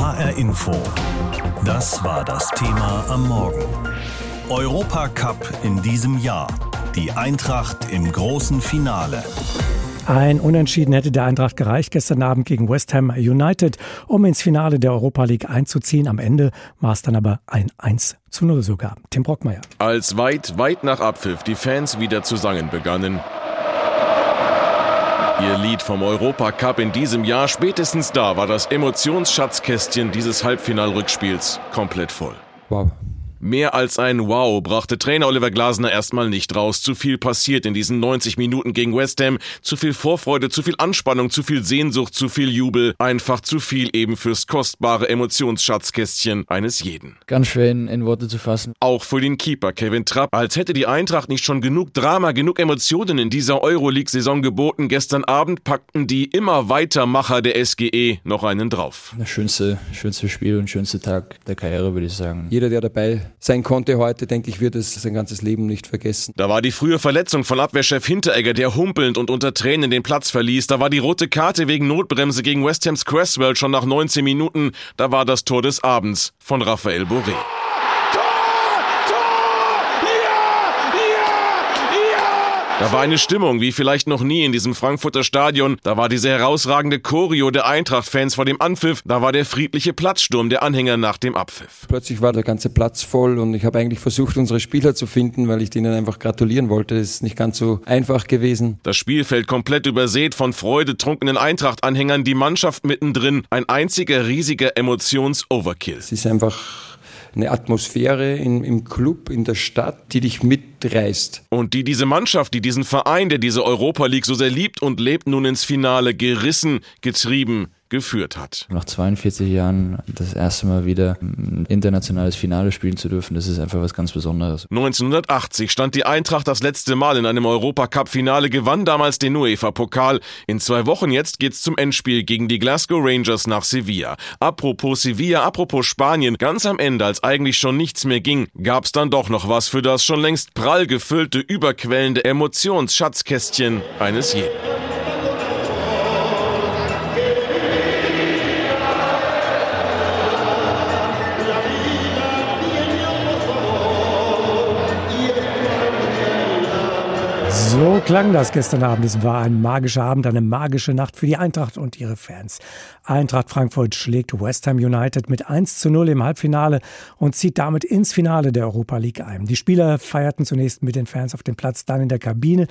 HR Info. Das war das Thema am Morgen. Europacup in diesem Jahr. Die Eintracht im großen Finale. Ein Unentschieden hätte der Eintracht gereicht gestern Abend gegen West Ham United, um ins Finale der Europa League einzuziehen. Am Ende war es dann aber ein 1 zu 0 sogar. Tim Brockmeier. Als weit, weit nach Abpfiff die Fans wieder zu sangen begannen, Ihr Lied vom Europacup in diesem Jahr, spätestens da war das Emotionsschatzkästchen dieses Halbfinalrückspiels komplett voll. Wow. Mehr als ein Wow brachte Trainer Oliver Glasner erstmal nicht raus. Zu viel passiert in diesen 90 Minuten gegen West Ham. Zu viel Vorfreude, zu viel Anspannung, zu viel Sehnsucht, zu viel Jubel. Einfach zu viel eben fürs kostbare Emotionsschatzkästchen eines jeden. Ganz schwer in, in, Worte zu fassen. Auch für den Keeper Kevin Trapp. Als hätte die Eintracht nicht schon genug Drama, genug Emotionen in dieser Euroleague-Saison geboten. Gestern Abend packten die immer Weitermacher der SGE noch einen drauf. Das schönste, schönste Spiel und schönste Tag der Karriere, würde ich sagen. Jeder, der dabei sein konnte heute, denke ich, wird es sein ganzes Leben nicht vergessen. Da war die frühe Verletzung von Abwehrchef Hinteregger, der humpelnd und unter Tränen den Platz verließ. Da war die rote Karte wegen Notbremse gegen West Hams Cresswell schon nach 19 Minuten. Da war das Tor des Abends von Raphael Boré. Da war eine Stimmung wie vielleicht noch nie in diesem Frankfurter Stadion. Da war diese herausragende Choreo der Eintracht-Fans vor dem Anpfiff. Da war der friedliche Platzsturm der Anhänger nach dem Abpfiff. Plötzlich war der ganze Platz voll und ich habe eigentlich versucht, unsere Spieler zu finden, weil ich denen einfach gratulieren wollte. Es ist nicht ganz so einfach gewesen. Das Spielfeld komplett übersät von freudetrunkenen Eintracht-Anhängern, die Mannschaft mittendrin. Ein einziger riesiger Emotions-Overkill. Es ist einfach eine Atmosphäre in, im Club, in der Stadt, die dich mitreißt. Und die diese Mannschaft, die diesen Verein, der diese Europa League so sehr liebt und lebt, nun ins Finale gerissen, getrieben, geführt hat. Nach 42 Jahren das erste Mal wieder ein internationales Finale spielen zu dürfen, das ist einfach was ganz Besonderes. 1980 stand die Eintracht das letzte Mal in einem Europacup-Finale, gewann damals den UEFA-Pokal. In zwei Wochen jetzt geht's zum Endspiel gegen die Glasgow Rangers nach Sevilla. Apropos Sevilla, apropos Spanien, ganz am Ende, als eigentlich schon nichts mehr ging, gab's dann doch noch was für das schon längst prall gefüllte, überquellende Emotionsschatzkästchen eines jeden. Klang das gestern Abend. Es war ein magischer Abend, eine magische Nacht für die Eintracht und ihre Fans. Eintracht Frankfurt schlägt West Ham United mit 1 zu 0 im Halbfinale und zieht damit ins Finale der Europa League ein. Die Spieler feierten zunächst mit den Fans auf dem Platz, dann in der Kabine.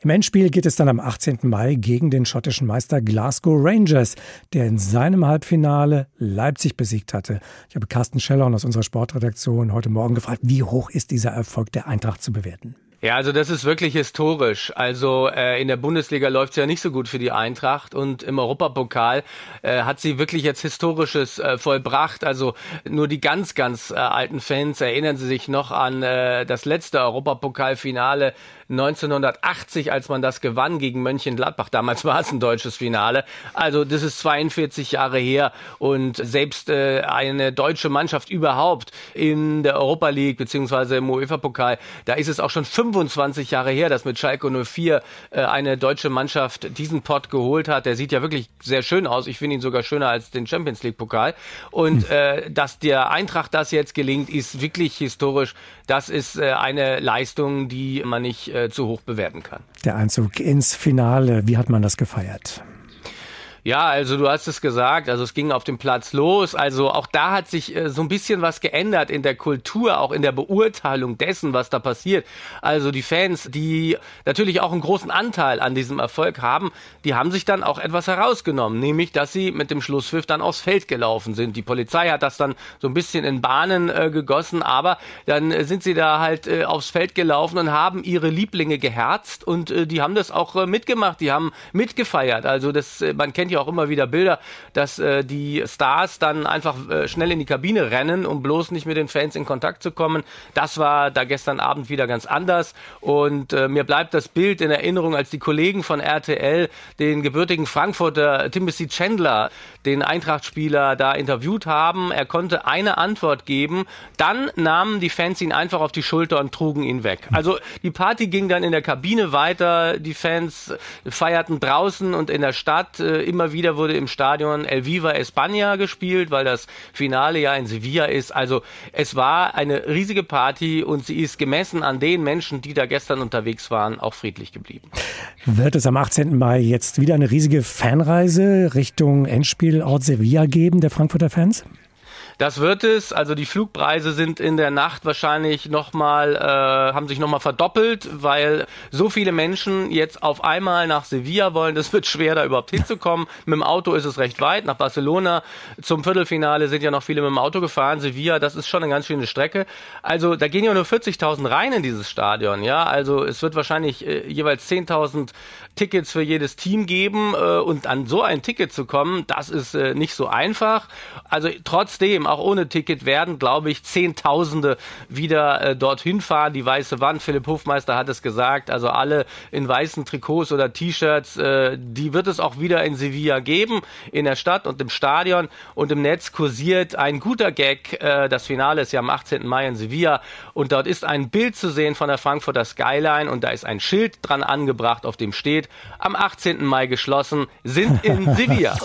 Im Endspiel geht es dann am 18. Mai gegen den schottischen Meister Glasgow Rangers, der in seinem Halbfinale Leipzig besiegt hatte. Ich habe Carsten Schellhorn aus unserer Sportredaktion heute Morgen gefragt, wie hoch ist dieser Erfolg der Eintracht zu bewerten? Ja, also das ist wirklich historisch. Also äh, in der Bundesliga läuft es ja nicht so gut für die Eintracht und im Europapokal äh, hat sie wirklich jetzt Historisches äh, vollbracht. Also nur die ganz, ganz äh, alten Fans erinnern sie sich noch an äh, das letzte Europapokalfinale 1980, als man das gewann gegen Mönchengladbach. Damals war es ein deutsches Finale. Also das ist 42 Jahre her und selbst äh, eine deutsche Mannschaft überhaupt in der Europa League beziehungsweise im UEFA-Pokal, da ist es auch schon 25 Jahre her, dass mit Schalke 04 äh, eine deutsche Mannschaft diesen Pott geholt hat. Der sieht ja wirklich sehr schön aus. Ich finde ihn sogar schöner als den Champions League-Pokal. Und hm. äh, dass der Eintracht das jetzt gelingt, ist wirklich historisch. Das ist äh, eine Leistung, die man nicht äh, zu hoch bewerten kann. Der Einzug ins Finale, wie hat man das gefeiert? Ja, also du hast es gesagt, also es ging auf dem Platz los. Also auch da hat sich äh, so ein bisschen was geändert in der Kultur, auch in der Beurteilung dessen, was da passiert. Also die Fans, die natürlich auch einen großen Anteil an diesem Erfolg haben, die haben sich dann auch etwas herausgenommen, nämlich dass sie mit dem Schlusspfiff dann aufs Feld gelaufen sind. Die Polizei hat das dann so ein bisschen in Bahnen äh, gegossen, aber dann äh, sind sie da halt äh, aufs Feld gelaufen und haben ihre Lieblinge geherzt und äh, die haben das auch äh, mitgemacht, die haben mitgefeiert. Also das, man kennt ja auch immer wieder Bilder, dass äh, die Stars dann einfach äh, schnell in die Kabine rennen, um bloß nicht mit den Fans in Kontakt zu kommen. Das war da gestern Abend wieder ganz anders. Und äh, mir bleibt das Bild in Erinnerung, als die Kollegen von RTL den gebürtigen Frankfurter Timothy Chandler, den Eintracht-Spieler, da interviewt haben. Er konnte eine Antwort geben. Dann nahmen die Fans ihn einfach auf die Schulter und trugen ihn weg. Also die Party ging dann in der Kabine weiter. Die Fans feierten draußen und in der Stadt äh, immer immer wieder wurde im Stadion El Viva España gespielt, weil das Finale ja in Sevilla ist. Also es war eine riesige Party und sie ist gemessen an den Menschen, die da gestern unterwegs waren, auch friedlich geblieben. Wird es am 18. Mai jetzt wieder eine riesige Fanreise Richtung Endspielort Sevilla geben, der Frankfurter Fans? Das wird es. Also die Flugpreise sind in der Nacht wahrscheinlich nochmal, äh, haben sich nochmal verdoppelt, weil so viele Menschen jetzt auf einmal nach Sevilla wollen. Das wird schwer, da überhaupt hinzukommen. Mit dem Auto ist es recht weit. Nach Barcelona zum Viertelfinale sind ja noch viele mit dem Auto gefahren. Sevilla, das ist schon eine ganz schöne Strecke. Also da gehen ja nur 40.000 rein in dieses Stadion. Ja, also es wird wahrscheinlich äh, jeweils 10.000 Tickets für jedes Team geben äh, und an so ein Ticket zu kommen, das ist äh, nicht so einfach. Also trotzdem, auch ohne Ticket werden, glaube ich, Zehntausende wieder äh, dorthin fahren. Die weiße Wand, Philipp Hofmeister hat es gesagt, also alle in weißen Trikots oder T-Shirts, äh, die wird es auch wieder in Sevilla geben, in der Stadt und im Stadion und im Netz kursiert ein guter Gag. Äh, das Finale ist ja am 18. Mai in Sevilla und dort ist ein Bild zu sehen von der Frankfurter Skyline und da ist ein Schild dran angebracht, auf dem steht, am 18. Mai geschlossen, sind in Sevilla.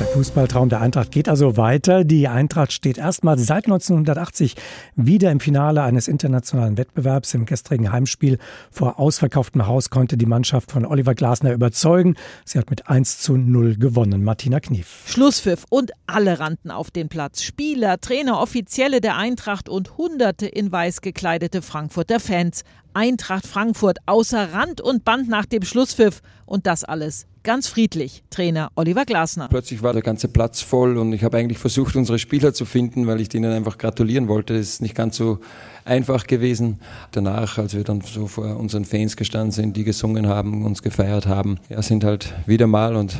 Der Fußballtraum der Eintracht geht also weiter. Die Eintracht steht erstmals seit 1980 wieder im Finale eines internationalen Wettbewerbs. Im gestrigen Heimspiel vor ausverkauftem Haus konnte die Mannschaft von Oliver Glasner überzeugen. Sie hat mit 1 zu 0 gewonnen. Martina Knief. Schlusspfiff und alle rannten auf den Platz. Spieler, Trainer, Offizielle der Eintracht und hunderte in weiß gekleidete Frankfurter Fans. Eintracht Frankfurt außer Rand und Band nach dem Schlusspfiff. Und das alles ganz friedlich. Trainer Oliver Glasner. Plötzlich war der ganze Platz voll und ich habe eigentlich versucht, unsere Spieler zu finden, weil ich denen einfach gratulieren wollte. Das ist nicht ganz so einfach gewesen. Danach, als wir dann so vor unseren Fans gestanden sind, die gesungen haben, uns gefeiert haben, ja, sind halt wieder mal und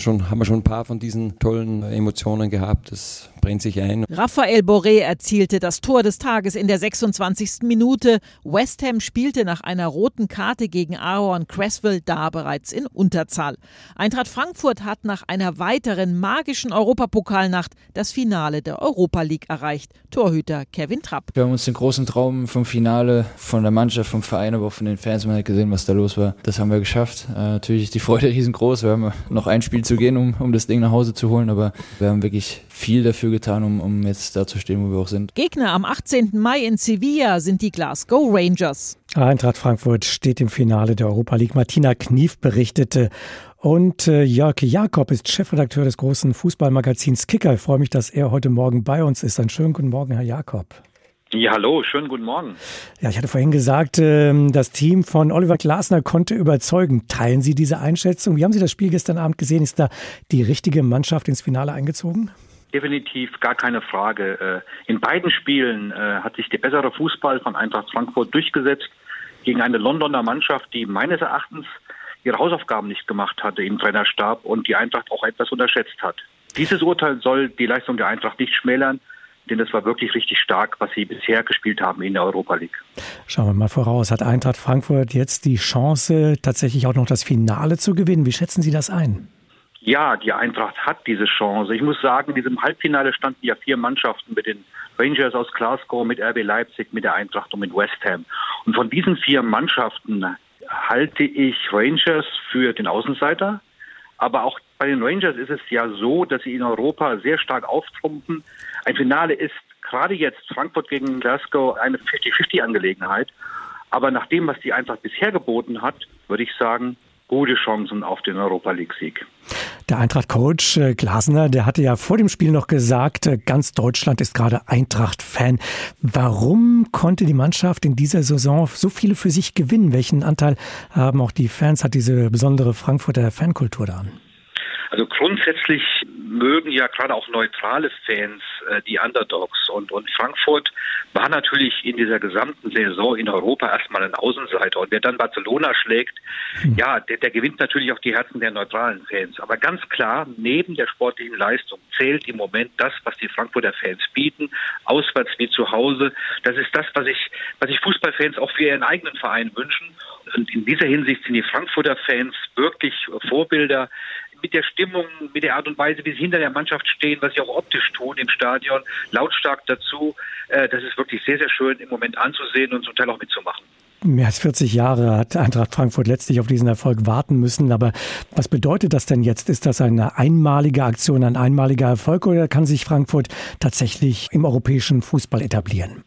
schon, haben wir schon ein paar von diesen tollen Emotionen gehabt. Das brennt sich ein. Raphael Boré erzielte das Tor des Tages in der 26. Minute. West Ham spielte nach einer roten Karte gegen Aaron Cresswell da bereits in Unterzahl. Eintracht Frankfurt hat nach einer weiteren magischen Europapokalnacht das Finale der Europa League erreicht. Torhüter Kevin Trapp. Wir haben uns den großen Traum vom Finale von der Mannschaft, vom Verein, aber auch von den Fans, man hat gesehen, was da los war. Das haben wir geschafft. Äh, natürlich ist die Freude riesengroß. Wir haben noch ein Spiel zu gehen, um, um das Ding nach Hause zu holen, aber wir haben wirklich viel dafür getan, um, um jetzt da zu stehen, wo wir auch sind. Gegner am 18. Mai in Sevilla sind die Glasgow Rangers. Eintracht Frankfurt steht im Finale der Europa League. Martina Knief berichtete. Und äh, Jörg Jakob ist Chefredakteur des großen Fußballmagazins Kicker. Ich freue mich, dass er heute Morgen bei uns ist. Einen schönen guten Morgen, Herr Jakob. Ja, hallo, schönen guten Morgen. Ja, ich hatte vorhin gesagt, ähm, das Team von Oliver Glasner konnte überzeugen. Teilen Sie diese Einschätzung? Wie haben Sie das Spiel gestern Abend gesehen? Ist da die richtige Mannschaft ins Finale eingezogen? Definitiv, gar keine Frage. Äh, in beiden Spielen äh, hat sich der bessere Fußball von Eintracht Frankfurt durchgesetzt gegen eine Londoner Mannschaft, die meines Erachtens ihre Hausaufgaben nicht gemacht hatte im Trainerstab und die Eintracht auch etwas unterschätzt hat. Dieses Urteil soll die Leistung der Eintracht nicht schmälern denn es war wirklich richtig stark, was sie bisher gespielt haben in der Europa League. Schauen wir mal voraus. Hat Eintracht Frankfurt jetzt die Chance, tatsächlich auch noch das Finale zu gewinnen? Wie schätzen Sie das ein? Ja, die Eintracht hat diese Chance. Ich muss sagen, in diesem Halbfinale standen ja vier Mannschaften mit den Rangers aus Glasgow, mit RB Leipzig, mit der Eintracht und mit West Ham. Und von diesen vier Mannschaften halte ich Rangers für den Außenseiter. Aber auch bei den Rangers ist es ja so, dass sie in Europa sehr stark auftrumpfen. Ein Finale ist gerade jetzt Frankfurt gegen Glasgow eine 50-50-Angelegenheit. Aber nach dem, was die Eintracht bisher geboten hat, würde ich sagen, gute Chancen auf den Europa League-Sieg. Der Eintracht-Coach äh, Glasner, der hatte ja vor dem Spiel noch gesagt, äh, ganz Deutschland ist gerade Eintracht-Fan. Warum konnte die Mannschaft in dieser Saison so viele für sich gewinnen? Welchen Anteil haben auch die Fans, hat diese besondere Frankfurter Fankultur daran? Also grundsätzlich mögen ja gerade auch neutrale Fans äh, die Underdogs und, und Frankfurt war natürlich in dieser gesamten Saison in Europa erstmal ein Außenseiter und wer dann Barcelona schlägt, hm. ja, der, der gewinnt natürlich auch die Herzen der neutralen Fans. Aber ganz klar, neben der sportlichen Leistung zählt im Moment das, was die Frankfurter Fans bieten, auswärts wie zu Hause. Das ist das, was ich, was ich Fußballfans auch für ihren eigenen Verein wünschen. Und in dieser Hinsicht sind die Frankfurter Fans wirklich Vorbilder mit der Stimmung, mit der Art und Weise, wie sie hinter der Mannschaft stehen, was sie auch optisch tun im Stadion, lautstark dazu. Äh, das ist wirklich sehr, sehr schön im Moment anzusehen und zum Teil auch mitzumachen. Mehr als 40 Jahre hat Eintracht Frankfurt letztlich auf diesen Erfolg warten müssen. Aber was bedeutet das denn jetzt? Ist das eine einmalige Aktion, ein einmaliger Erfolg oder kann sich Frankfurt tatsächlich im europäischen Fußball etablieren?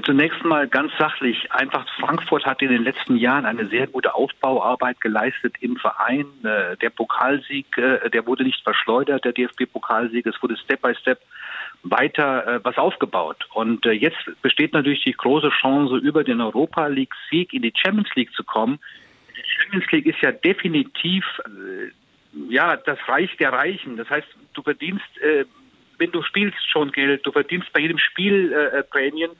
Zunächst mal ganz sachlich. Eintracht Frankfurt hat in den letzten Jahren eine sehr gute Aufbauarbeit geleistet im Verein. Äh, der Pokalsieg, äh, der wurde nicht verschleudert, der DFB-Pokalsieg. Es wurde Step by Step weiter äh, was aufgebaut. Und jetzt besteht natürlich die große Chance, über den Europa League-Sieg in die Champions League zu kommen. Die Champions League ist ja definitiv ja das Reich der Reichen. Das heißt, du verdienst, wenn du spielst, schon Geld. Du verdienst bei jedem Spiel Prämien.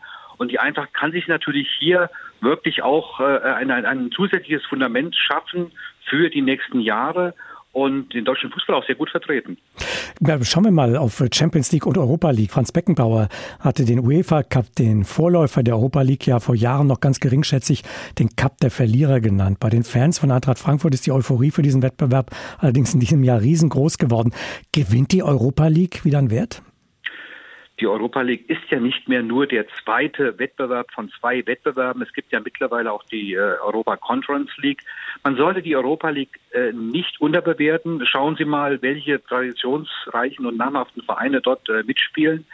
Und die Eintracht kann sich natürlich hier wirklich auch äh, ein, ein zusätzliches Fundament schaffen für die nächsten Jahre und den deutschen Fußball auch sehr gut vertreten. Schauen wir mal auf Champions League und Europa League. Franz Beckenbauer hatte den UEFA Cup, den Vorläufer der Europa League, ja vor Jahren noch ganz geringschätzig den Cup der Verlierer genannt. Bei den Fans von Eintracht Frankfurt ist die Euphorie für diesen Wettbewerb allerdings in diesem Jahr riesengroß geworden. Gewinnt die Europa League wieder an Wert? Die Europa League ist ja nicht mehr nur der zweite Wettbewerb von zwei Wettbewerben. Es gibt ja mittlerweile auch die äh, Europa Conference League. Man sollte die Europa League äh, nicht unterbewerten. Schauen Sie mal, welche traditionsreichen und namhaften Vereine dort äh, mitspielen.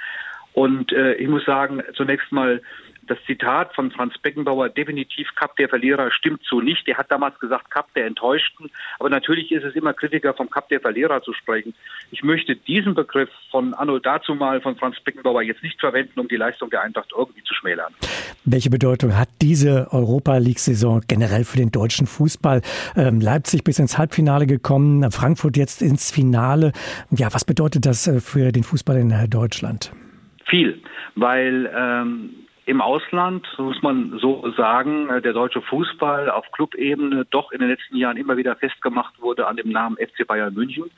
Und ich muss sagen, zunächst mal das Zitat von Franz Beckenbauer, definitiv Cup der Verlierer, stimmt so nicht. Er hat damals gesagt, Cup der Enttäuschten. Aber natürlich ist es immer Kritiker vom Cup der Verlierer zu sprechen. Ich möchte diesen Begriff von Anno dazumal von Franz Beckenbauer jetzt nicht verwenden, um die Leistung der Eintracht irgendwie zu schmälern. Welche Bedeutung hat diese Europa League-Saison generell für den deutschen Fußball? Ähm, Leipzig bis ins Halbfinale gekommen, Frankfurt jetzt ins Finale. Ja, was bedeutet das äh, für den Fußball in äh, Deutschland? Viel, weil ähm, im Ausland, muss man so sagen, äh, der deutsche Fußball auf Clubebene doch in den letzten Jahren immer wieder festgemacht wurde an dem Namen FC Bayern München.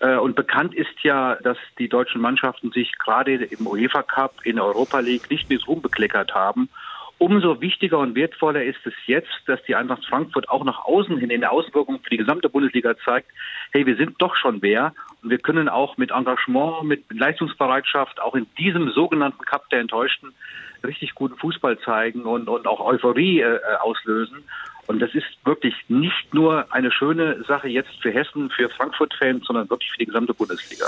Äh, und bekannt ist ja, dass die deutschen Mannschaften sich gerade im UEFA Cup, in der Europa League nicht mit Ruhm bekleckert haben. Umso wichtiger und wertvoller ist es jetzt, dass die Eintracht Frankfurt auch nach außen hin in der Auswirkung für die gesamte Bundesliga zeigt, hey, wir sind doch schon wer und wir können auch mit Engagement, mit Leistungsbereitschaft auch in diesem sogenannten Cup der Enttäuschten richtig guten Fußball zeigen und, und auch Euphorie äh, auslösen. Und das ist wirklich nicht nur eine schöne Sache jetzt für Hessen, für Frankfurt-Fans, sondern wirklich für die gesamte Bundesliga.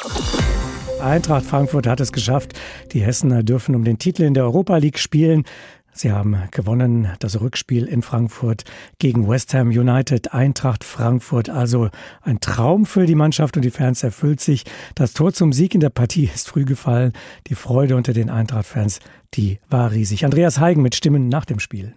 Eintracht Frankfurt hat es geschafft. Die Hessener dürfen um den Titel in der Europa League spielen. Sie haben gewonnen das Rückspiel in Frankfurt gegen West Ham United, Eintracht Frankfurt. Also ein Traum für die Mannschaft und die Fans erfüllt sich. Das Tor zum Sieg in der Partie ist früh gefallen. Die Freude unter den Eintracht-Fans, die war riesig. Andreas Heigen mit Stimmen nach dem Spiel.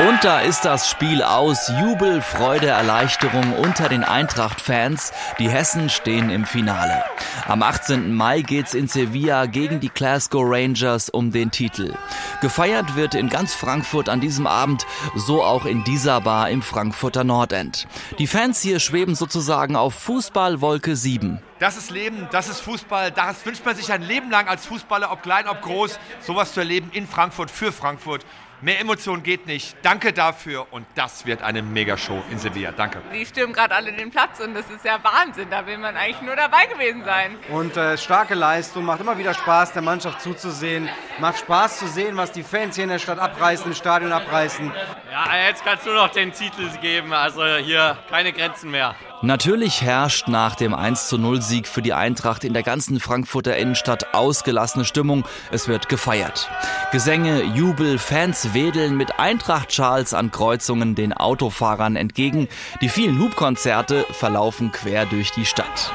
Und da ist das Spiel aus. Jubel, Freude, Erleichterung unter den Eintracht-Fans. Die Hessen stehen im Finale. Am 18. Mai geht's in Sevilla gegen die Glasgow Rangers um den Titel. Gefeiert wird in ganz Frankfurt an diesem Abend, so auch in dieser Bar im Frankfurter Nordend. Die Fans hier schweben sozusagen auf Fußballwolke 7. Das ist Leben, das ist Fußball. Das wünscht man sich ein Leben lang als Fußballer, ob klein, ob groß, sowas zu erleben in Frankfurt, für Frankfurt. Mehr Emotion geht nicht. Danke dafür und das wird eine Megashow in Sevilla. Danke. Die stürmen gerade alle den Platz und das ist ja Wahnsinn. Da will man eigentlich nur dabei gewesen sein. Und äh, starke Leistung, macht immer wieder Spaß, der Mannschaft zuzusehen. Macht Spaß zu sehen, was die Fans hier in der Stadt abreißen, im Stadion abreißen. Ja, jetzt kannst du noch den Titel geben. Also hier keine Grenzen mehr. Natürlich herrscht nach dem 10 Sieg für die Eintracht in der ganzen Frankfurter Innenstadt ausgelassene Stimmung. Es wird gefeiert. Gesänge, Jubel, Fans wedeln mit Eintracht-Schals an Kreuzungen den Autofahrern entgegen. Die vielen Hubkonzerte verlaufen quer durch die Stadt.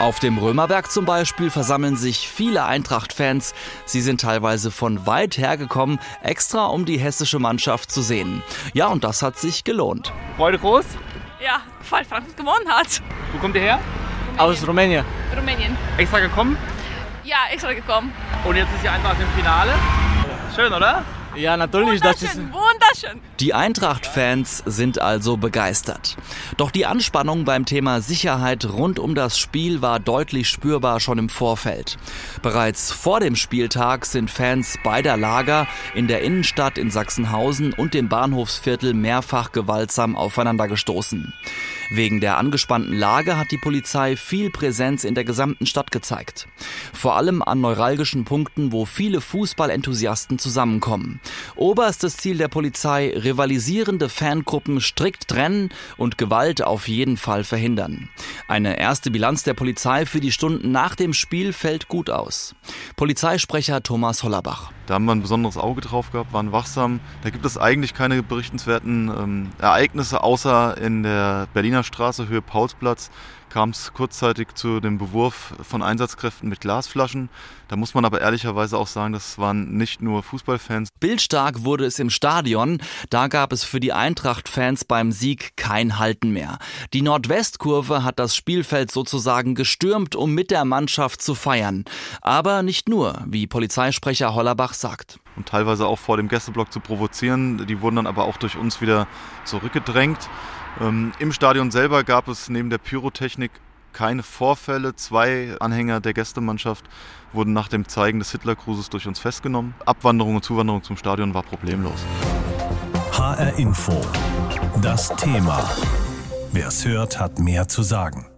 Auf dem Römerberg zum Beispiel versammeln sich viele Eintracht-Fans. Sie sind teilweise von weit her gekommen, extra um die hessische Mannschaft zu sehen. Ja, und das hat sich gelohnt. Freude groß? Ja, weil Frankfurt gewonnen hat. Wo kommt ihr her? Rumänien. Aus Rumänien. Rumänien. Extra gekommen? Ja, extra gekommen. Und jetzt ist ihr Eintracht im Finale. Schön, oder? Ja, natürlich. Das ist wunderschön. Die Eintracht-Fans sind also begeistert. Doch die Anspannung beim Thema Sicherheit rund um das Spiel war deutlich spürbar schon im Vorfeld. Bereits vor dem Spieltag sind Fans beider Lager in der Innenstadt in Sachsenhausen und dem Bahnhofsviertel mehrfach gewaltsam aufeinander gestoßen. Wegen der angespannten Lage hat die Polizei viel Präsenz in der gesamten Stadt gezeigt. Vor allem an neuralgischen Punkten, wo viele Fußballenthusiasten zusammenkommen. Oberstes Ziel der Polizei, rivalisierende Fangruppen strikt trennen und Gewalt auf jeden Fall verhindern. Eine erste Bilanz der Polizei für die Stunden nach dem Spiel fällt gut aus. Polizeisprecher Thomas Hollerbach. Da haben wir ein besonderes Auge drauf gehabt, waren wachsam. Da gibt es eigentlich keine berichtenswerten ähm, Ereignisse, außer in der Berliner Straße, Höhe Paulsplatz, kam es kurzzeitig zu dem Bewurf von Einsatzkräften mit Glasflaschen. Da muss man aber ehrlicherweise auch sagen, das waren nicht nur Fußballfans. Bildstark wurde es im Stadion. Da gab es für die Eintracht-Fans beim Sieg kein Halten mehr. Die Nordwestkurve hat das Spielfeld sozusagen gestürmt, um mit der Mannschaft zu feiern. Aber nicht nur, wie Polizeisprecher Hollerbach sagt. Und teilweise auch vor dem Gästeblock zu provozieren. Die wurden dann aber auch durch uns wieder zurückgedrängt. Ähm, Im Stadion selber gab es neben der Pyrotechnik keine Vorfälle. Zwei Anhänger der Gästemannschaft wurden nach dem Zeigen des Hitlergrußes durch uns festgenommen. Abwanderung und Zuwanderung zum Stadion war problemlos. HR Info. Das Thema. Wer es hört, hat mehr zu sagen.